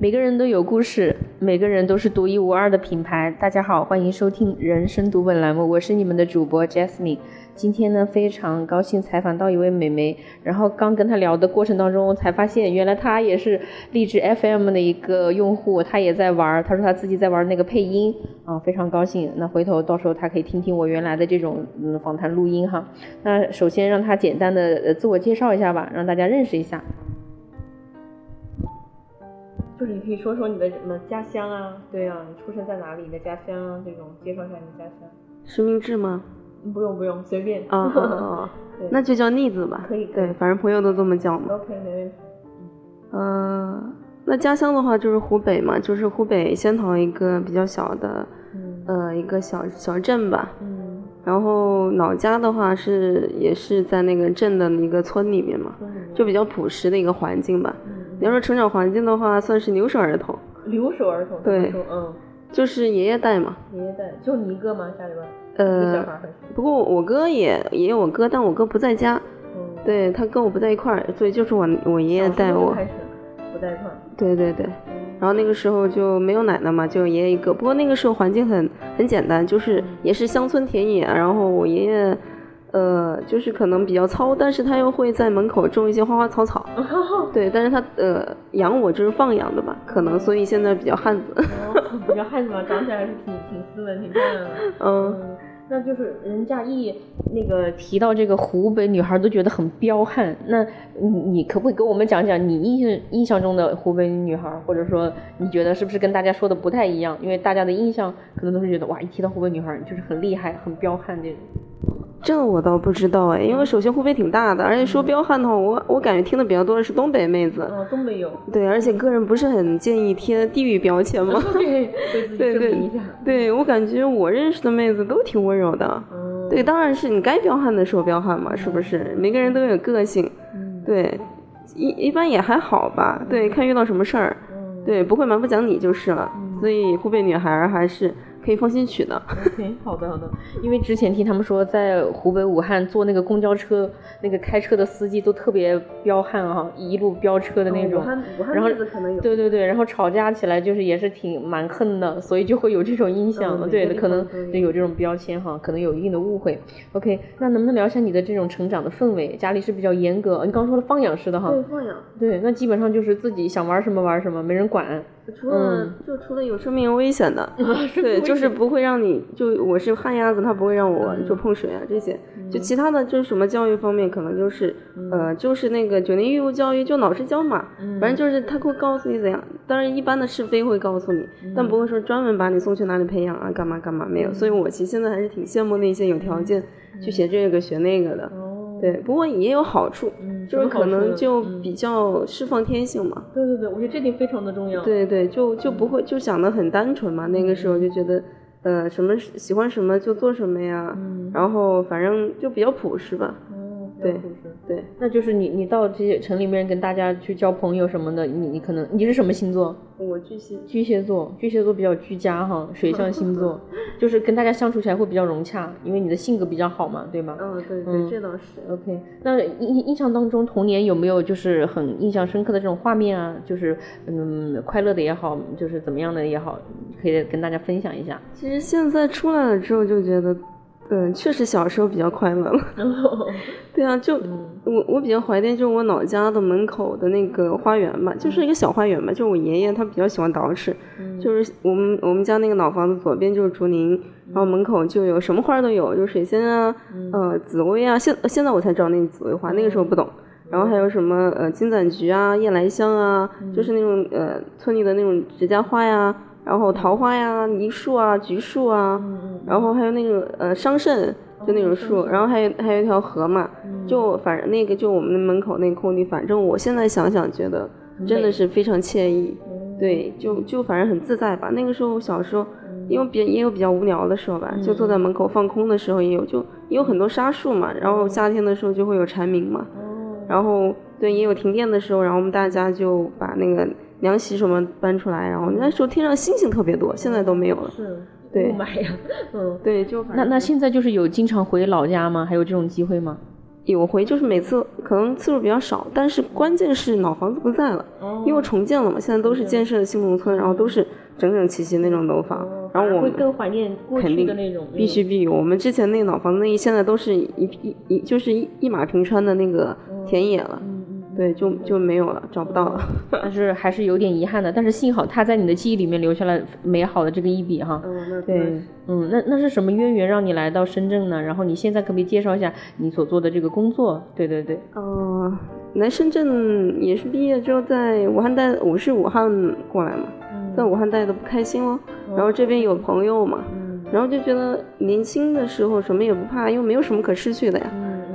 每个人都有故事，每个人都是独一无二的品牌。大家好，欢迎收听人生读本栏目，我是你们的主播 Jasmine。今天呢，非常高兴采访到一位美眉，然后刚跟她聊的过程当中，才发现原来她也是励志 FM 的一个用户，她也在玩，她说她自己在玩那个配音啊，非常高兴。那回头到时候她可以听听我原来的这种嗯访谈录音哈。那首先让她简单的自我介绍一下吧，让大家认识一下。就是你可以说说你的什么家乡啊？对啊，你出生在哪里？你的家乡啊，这种介绍一下你的家乡。实名制吗？不用不用，随便。啊啊啊！那就叫逆子吧。可以。对，反正朋友都这么叫嘛。OK，没问题。嗯，那家乡的话就是湖北嘛，就是湖北仙桃一个比较小的，呃，一个小小镇吧。嗯。然后老家的话是也是在那个镇的一个村里面嘛，就比较朴实的一个环境吧。你要说成长环境的话，算是留守儿童。留守儿童。对，嗯，就是爷爷带嘛。爷爷带，就你一个吗？家里边？呃，不过我哥也也有我哥，但我哥不在家。嗯。对他跟我不在一块儿，所以就是我我爷爷带我。开始不在一块儿。对对对。然后那个时候就没有奶奶嘛，就爷爷一个。不过那个时候环境很很简单，就是也是乡村田野，然后我爷爷。呃，就是可能比较糙，但是他又会在门口种一些花花草草。对，但是他呃养我就是放养的吧，可能所以现在比较汉子。比较汉子嘛，长起来还是挺挺斯文、挺漂亮的。嗯，那就是人家一那个提到这个湖北女孩都觉得很彪悍。那你你可不可以给我们讲讲你印象印象中的湖北女孩，或者说你觉得是不是跟大家说的不太一样？因为大家的印象可能都是觉得哇，一提到湖北女孩就是很厉害、很彪悍这种。这个我倒不知道哎，因为首先湖北挺大的，而且说彪悍的话，我我感觉听的比较多的是东北妹子。哦，东北有。对，而且个人不是很建议贴地域标签嘛。对，对对对，我感觉我认识的妹子都挺温柔的。对，当然是你该彪悍的时候彪悍嘛，是不是？每个人都有个性。对，一一般也还好吧。对，看遇到什么事儿。对，不会蛮不讲理就是了。所以湖北女孩还是。可以放心取呢。OK，好的好的。因为之前听他们说，在湖北武汉坐那个公交车，那个开车的司机都特别彪悍啊，一路飙车的那种。武汉武汉妹子可能有。对对对，然后吵架起来就是也是挺蛮横的，所以就会有这种印象。对，可能有这种标签哈，可能有一定的误会。OK，那能不能聊一下你的这种成长的氛围？家里是比较严格，你刚说的放养式的哈。对，放养。对，那基本上就是自己想玩什么玩什么，没人管。除了就除了有生命危险的，对，就是不会让你就我是旱鸭子，他不会让我就碰水啊这些，就其他的就是什么教育方面可能就是呃就是那个九年义务教育就老师教嘛，反正就是他会告诉你怎样，当然一般的是非会告诉你，但不会说专门把你送去哪里培养啊干嘛干嘛没有，所以我其实现在还是挺羡慕那些有条件去学这个学那个的。对，不过也有好处，就是可能就比较释放天性嘛。对对对，我觉得这点非常的重要。对对，就就不会就想的很单纯嘛。那个时候就觉得，呃，什么喜欢什么就做什么呀，然后反正就比较朴实吧。对，对，那就是你，你到这些城里面跟大家去交朋友什么的，你你可能你是什么星座？我巨蟹，巨蟹座，巨蟹座比较居家哈，水象星座，就是跟大家相处起来会比较融洽，因为你的性格比较好嘛，对吗？嗯，对对，这倒是。OK，那印印象当中童年有没有就是很印象深刻的这种画面啊？就是嗯，快乐的也好，就是怎么样的也好，可以跟大家分享一下。其实现在出来了之后就觉得。嗯，确实小时候比较快乐了。对啊，就我我比较怀念，就是我老家的门口的那个花园嘛，就是一个小花园嘛。就我爷爷他比较喜欢捯饬，就是我们我们家那个老房子左边就是竹林，然后门口就有什么花都有，就水仙啊，呃，紫薇啊。现现在我才知道那紫薇花，那个时候不懂。然后还有什么呃金盏菊啊、夜来香啊，就是那种呃村里的那种指甲花呀。然后桃花呀、梨树啊、橘树啊，然后还有那种呃桑葚，就那种树，然后还有还有一条河嘛，就反正那个就我们门口那个空地，反正我现在想想觉得真的是非常惬意，对，就就反正很自在吧。那个时候小时候，因为别也有比较无聊的时候吧，就坐在门口放空的时候也有，就也有很多沙树嘛，然后夏天的时候就会有蝉鸣嘛，然后对也有停电的时候，然后我们大家就把那个。凉席什么搬出来，然后那时候天上星星特别多，现在都没有了。是，对，妈呀，嗯，对，就那那现在就是有经常回老家吗？还有这种机会吗？有回，就是每次可能次数比较少，但是关键是老房子不在了，因为重建了嘛，现在都是建设新农村，然后都是整整齐齐那种楼房，然后我们更怀念过去的那种，必须必须，我们之前那老房子那现在都是一一一就是一一马平川的那个田野了。对，就就没有了，找不到了，但是还是有点遗憾的。但是幸好他在你的记忆里面留下了美好的这个一笔哈。嗯，对，嗯，那那是什么渊源让你来到深圳呢？然后你现在可不可以介绍一下你所做的这个工作？对对对。呃，来深圳也是毕业之后在武汉待，我是武汉过来嘛，在武汉待的不开心了，然后这边有朋友嘛，然后就觉得年轻的时候什么也不怕，因为没有什么可失去的呀，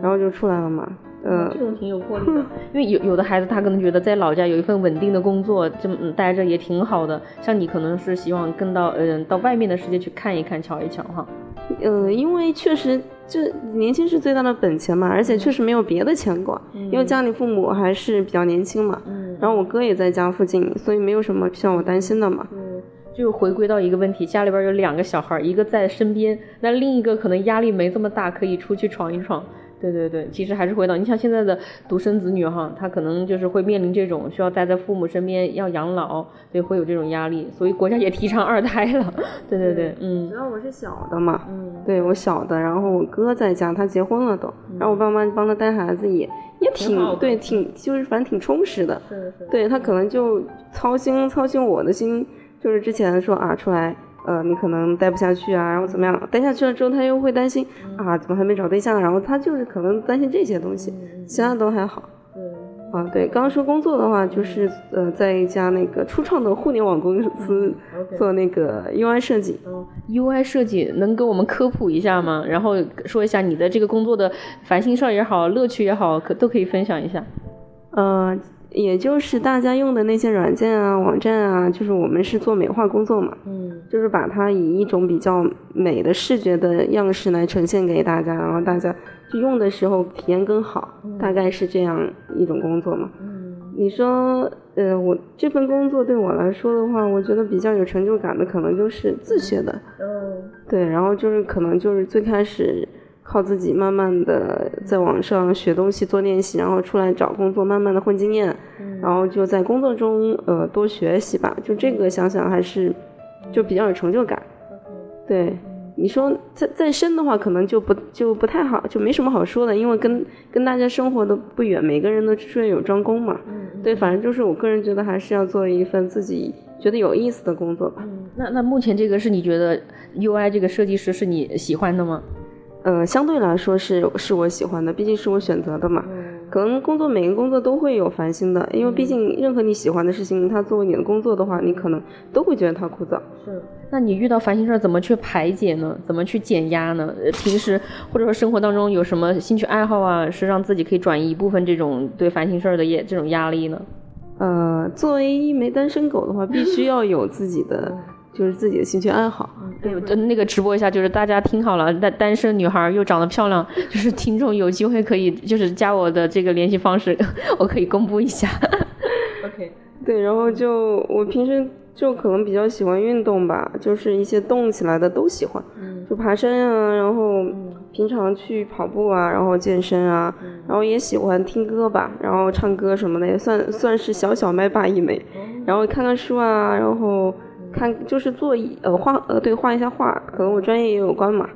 然后就出来了嘛。嗯，这种挺有魄力的，因为有有的孩子他可能觉得在老家有一份稳定的工作，这么待着也挺好的。像你可能是希望跟到嗯到外面的世界去看一看、瞧一瞧哈。嗯，因为确实就年轻是最大的本钱嘛，而且确实没有别的牵挂，因为家里父母还是比较年轻嘛。嗯。然后我哥也在家附近，所以没有什么需要我担心的嘛。嗯。就回归到一个问题，家里边有两个小孩，一个在身边，那另一个可能压力没这么大，可以出去闯一闯。对对对，其实还是回到你像现在的独生子女哈，他可能就是会面临这种需要待在父母身边要养老，对，会有这种压力，所以国家也提倡二胎了。对对对，嗯。主要我是小的嘛，嗯，对我小的，然后我哥在家，他结婚了都，然后我爸妈帮他带孩子也也挺对，挺就是反正挺充实的。是是。对他可能就操心操心我的心，就是之前说啊出来。呃，你可能待不下去啊，然后怎么样？待下去了之后，他又会担心啊，怎么还没找对象？然后他就是可能担心这些东西，其他都还好。啊，对，刚刚说工作的话，就是呃，在一家那个初创的互联网公司做那个 UI 设计。UI 设计能给我们科普一下吗？然后说一下你的这个工作的烦心事儿也好，乐趣也好，可都可以分享一下。呃。也就是大家用的那些软件啊、网站啊，就是我们是做美化工作嘛，嗯，就是把它以一种比较美的视觉的样式来呈现给大家，然后大家就用的时候体验更好，大概是这样一种工作嘛。嗯，你说，呃，我这份工作对我来说的话，我觉得比较有成就感的，可能就是自学的，嗯，对，然后就是可能就是最开始。靠自己慢慢的在网上学东西做练习，然后出来找工作，慢慢的混经验，然后就在工作中呃多学习吧。就这个想想还是就比较有成就感。对，你说再再深的话，可能就不就不太好，就没什么好说的，因为跟跟大家生活的不远，每个人都术业有专攻嘛。对，反正就是我个人觉得还是要做一份自己觉得有意思的工作吧。那那目前这个是你觉得 UI 这个设计师是你喜欢的吗？呃，相对来说是是我喜欢的，毕竟是我选择的嘛。可能工作每个工作都会有烦心的，因为毕竟任何你喜欢的事情，它作为你的工作的话，你可能都会觉得它枯燥。是，那你遇到烦心事儿怎么去排解呢？怎么去减压呢？平时或者说生活当中有什么兴趣爱好啊，是让自己可以转移一部分这种对烦心事儿的也这种压力呢？呃，作为一枚单身狗的话，必须 要有自己的。就是自己的兴趣爱好，对，就那个直播一下，就是大家听好了，单单身女孩又长得漂亮，就是听众有机会可以就是加我的这个联系方式，我可以公布一下。OK，对，然后就我平时就可能比较喜欢运动吧，就是一些动起来的都喜欢，就爬山啊，然后平常去跑步啊，然后健身啊，然后也喜欢听歌吧，然后唱歌什么的也算算是小小麦霸一枚，然后看看书啊，然后。看，就是做一呃画呃对画一下画，可能我专业也有关嘛，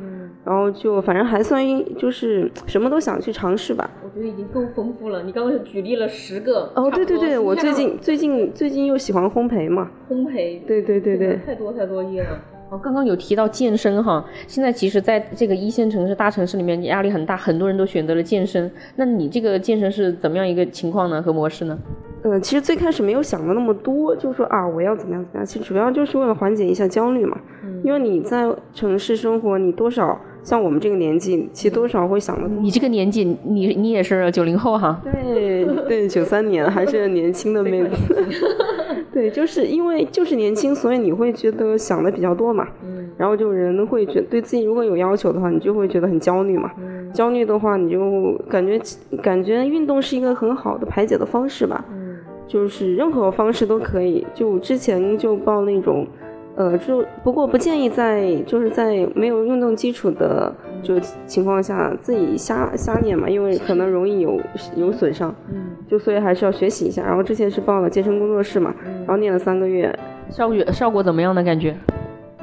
然后就反正还算就是什么都想去尝试吧。我觉得已经够丰富了。你刚刚举例了十个。哦，对对对，我最近最近最近又喜欢烘焙嘛。烘焙。对对对对。太多太多页了。哦，刚刚有提到健身哈，现在其实在这个一线城市、大城市里面压力很大，很多人都选择了健身。那你这个健身是怎么样一个情况呢？和模式呢？嗯，其实最开始没有想的那么多，就说啊，我要怎么样怎么样。其实主要就是为了缓解一下焦虑嘛。嗯。因为你在城市生活，你多少像我们这个年纪，其实多少会想的。你这个年纪，你你也是九零后哈。对对，九三年还是年轻的妹子。对，就是因为就是年轻，所以你会觉得想的比较多嘛。嗯。然后就人会觉对自己如果有要求的话，你就会觉得很焦虑嘛。嗯。焦虑的话，你就感觉感觉运动是一个很好的排解的方式吧。嗯。就是任何方式都可以，就之前就报那种，呃，就不过不建议在就是在没有运动基础的就情况下自己瞎瞎练嘛，因为可能容易有有损伤。嗯，就所以还是要学习一下。然后之前是报了健身工作室嘛，然后练了三个月，效果效果怎么样的感觉？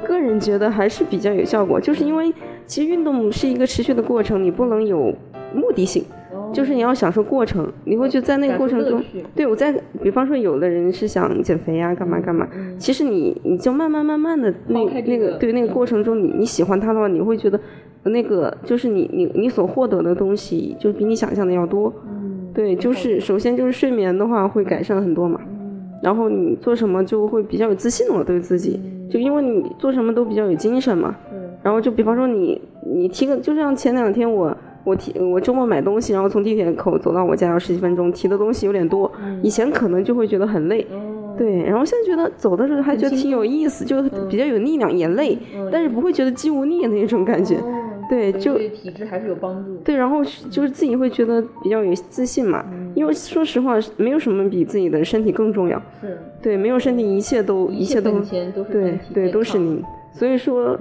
个人觉得还是比较有效果，就是因为其实运动是一个持续的过程，你不能有目的性。就是你要享受过程，你会觉得在那个过程中，对我在，比方说有的人是想减肥呀，干嘛干嘛，其实你你就慢慢慢慢的那那个对那个过程中，你你喜欢它的话，你会觉得那个就是你你你所获得的东西就比你想象的要多，对，就是首先就是睡眠的话会改善很多嘛，然后你做什么就会比较有自信了对自己，就因为你做什么都比较有精神嘛，然后就比方说你你提个就像前两天我。我提我周末买东西，然后从地铁口走到我家要十几分钟，提的东西有点多。以前可能就会觉得很累，对。然后现在觉得走的时候还觉得挺有意思，就比较有力量，也累，但是不会觉得肌无力那种感觉。对，就对体质还是有帮助。对，然后就是自己会觉得比较有自信嘛。因为说实话，没有什么比自己的身体更重要。是。对，没有身体，一切都一切都对对都是您。所以说。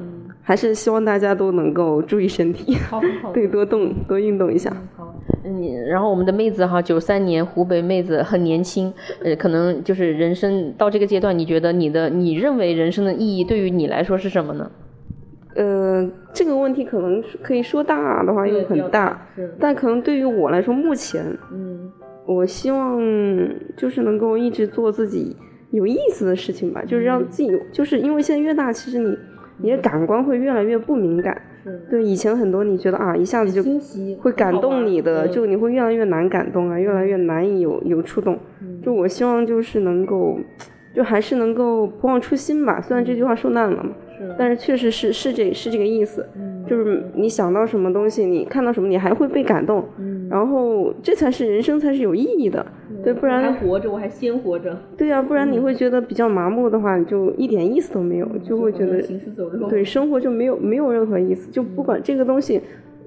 还是希望大家都能够注意身体，对，多动多运动一下。好，你然后我们的妹子哈，九三年湖北妹子很年轻，呃，可能就是人生到这个阶段，你觉得你的你认为人生的意义对于你来说是什么呢？呃，这个问题可能可以说大的话又很大，但可能对于我来说，目前，嗯，我希望就是能够一直做自己有意思的事情吧，就是让自己，就是因为现在越大，其实你。你的感官会越来越不敏感，对以前很多你觉得啊一下子就会感动你的，就你会越来越难感动啊，越来越难以有有触动。就我希望就是能够，就还是能够不忘初心吧。虽然这句话说烂了嘛，但是确实是是这是这个意思。就是你想到什么东西，你看到什么，你还会被感动，然后这才是人生，才是有意义的，对，不然还活着，我还鲜活着，对呀，不然你会觉得比较麻木的话，就一点意思都没有，就会觉得对生活就没有没有任何意思，就不管这个东西，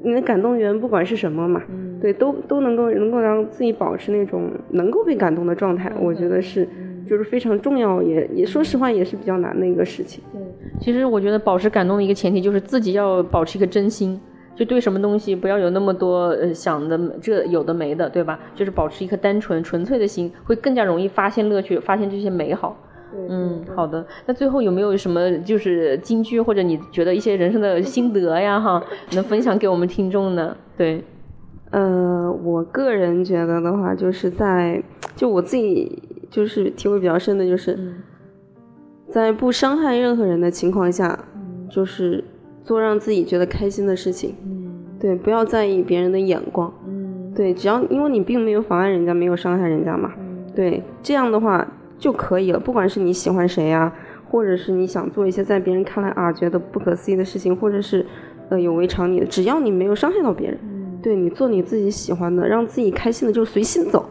你的感动源不管是什么嘛，对，都都能够能够让自己保持那种能够被感动的状态，我觉得是。就是非常重要，也也说实话也是比较难的一个事情。对，其实我觉得保持感动的一个前提就是自己要保持一个真心，就对什么东西不要有那么多呃想的这有的没的，对吧？就是保持一颗单纯纯粹的心，会更加容易发现乐趣，发现这些美好。嗯，好的。那最后有没有什么就是金句或者你觉得一些人生的心得呀？哈，能分享给我们听众呢？对，呃，我个人觉得的话，就是在就我自己。就是体会比较深的，就是在不伤害任何人的情况下，就是做让自己觉得开心的事情。对，不要在意别人的眼光。对，只要因为你并没有妨碍人家，没有伤害人家嘛。对，这样的话就可以了。不管是你喜欢谁呀，或者是你想做一些在别人看来啊觉得不可思议的事情，或者是呃有违常理的，只要你没有伤害到别人，对你做你自己喜欢的，让自己开心的，就随心走。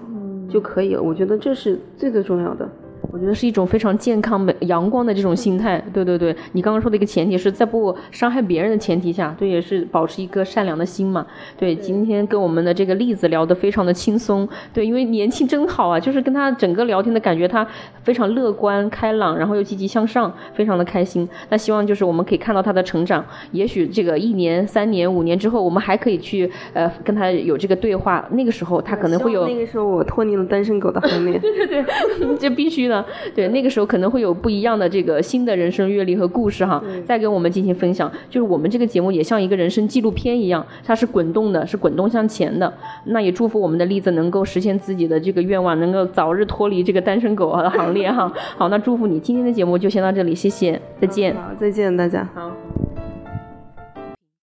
就可以了，我觉得这是最最重要的。我觉得是一种非常健康、美阳光的这种心态。对对对，你刚刚说的一个前提是在不伤害别人的前提下，对，也是保持一颗善良的心嘛。对，今天跟我们的这个例子聊得非常的轻松。对，因为年轻真好啊，就是跟他整个聊天的感觉，他非常乐观开朗，然后又积极向上，非常的开心。那希望就是我们可以看到他的成长。也许这个一年、三年、五年之后，我们还可以去呃跟他有这个对话。那个时候他可能会有。那个时候我脱离了单身狗的行列。对对对，这必须的。对，那个时候可能会有不一样的这个新的人生阅历和故事哈，再跟我们进行分享。就是我们这个节目也像一个人生纪录片一样，它是滚动的，是滚动向前的。那也祝福我们的栗子能够实现自己的这个愿望，能够早日脱离这个单身狗的行列哈。好，那祝福你，今天的节目就先到这里，谢谢，再见。好，再见大家。好。